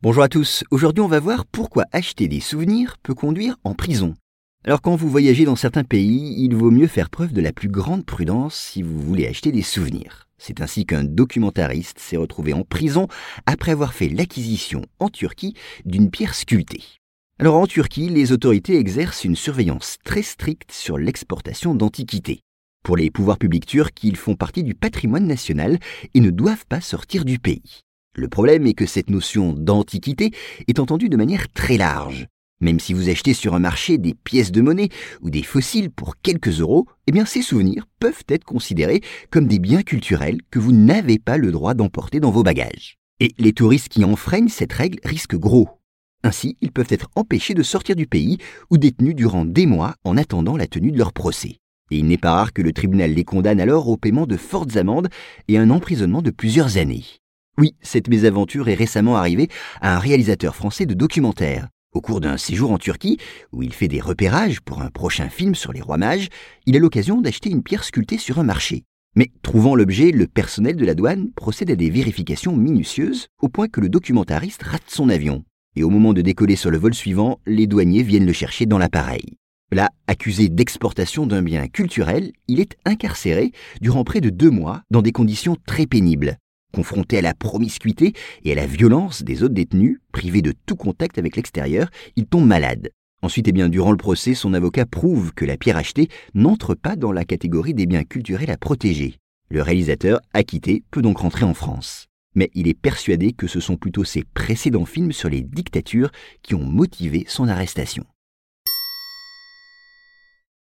Bonjour à tous, aujourd'hui on va voir pourquoi acheter des souvenirs peut conduire en prison. Alors quand vous voyagez dans certains pays, il vaut mieux faire preuve de la plus grande prudence si vous voulez acheter des souvenirs. C'est ainsi qu'un documentariste s'est retrouvé en prison après avoir fait l'acquisition en Turquie d'une pierre sculptée. Alors en Turquie, les autorités exercent une surveillance très stricte sur l'exportation d'antiquités. Pour les pouvoirs publics turcs, ils font partie du patrimoine national et ne doivent pas sortir du pays. Le problème est que cette notion d'antiquité est entendue de manière très large. Même si vous achetez sur un marché des pièces de monnaie ou des fossiles pour quelques euros, eh ces souvenirs peuvent être considérés comme des biens culturels que vous n'avez pas le droit d'emporter dans vos bagages. Et les touristes qui enfreignent cette règle risquent gros. Ainsi, ils peuvent être empêchés de sortir du pays ou détenus durant des mois en attendant la tenue de leur procès. Et il n'est pas rare que le tribunal les condamne alors au paiement de fortes amendes et un emprisonnement de plusieurs années. Oui, cette mésaventure est récemment arrivée à un réalisateur français de documentaires. Au cours d'un séjour en Turquie, où il fait des repérages pour un prochain film sur les rois mages, il a l'occasion d'acheter une pierre sculptée sur un marché. Mais trouvant l'objet, le personnel de la douane procède à des vérifications minutieuses, au point que le documentariste rate son avion. Et au moment de décoller sur le vol suivant, les douaniers viennent le chercher dans l'appareil. Là, accusé d'exportation d'un bien culturel, il est incarcéré durant près de deux mois dans des conditions très pénibles. Confronté à la promiscuité et à la violence des autres détenus, privé de tout contact avec l'extérieur, il tombe malade. Ensuite, eh durant le procès, son avocat prouve que la pierre achetée n'entre pas dans la catégorie des biens culturels à protéger. Le réalisateur, acquitté, peut donc rentrer en France. Mais il est persuadé que ce sont plutôt ses précédents films sur les dictatures qui ont motivé son arrestation.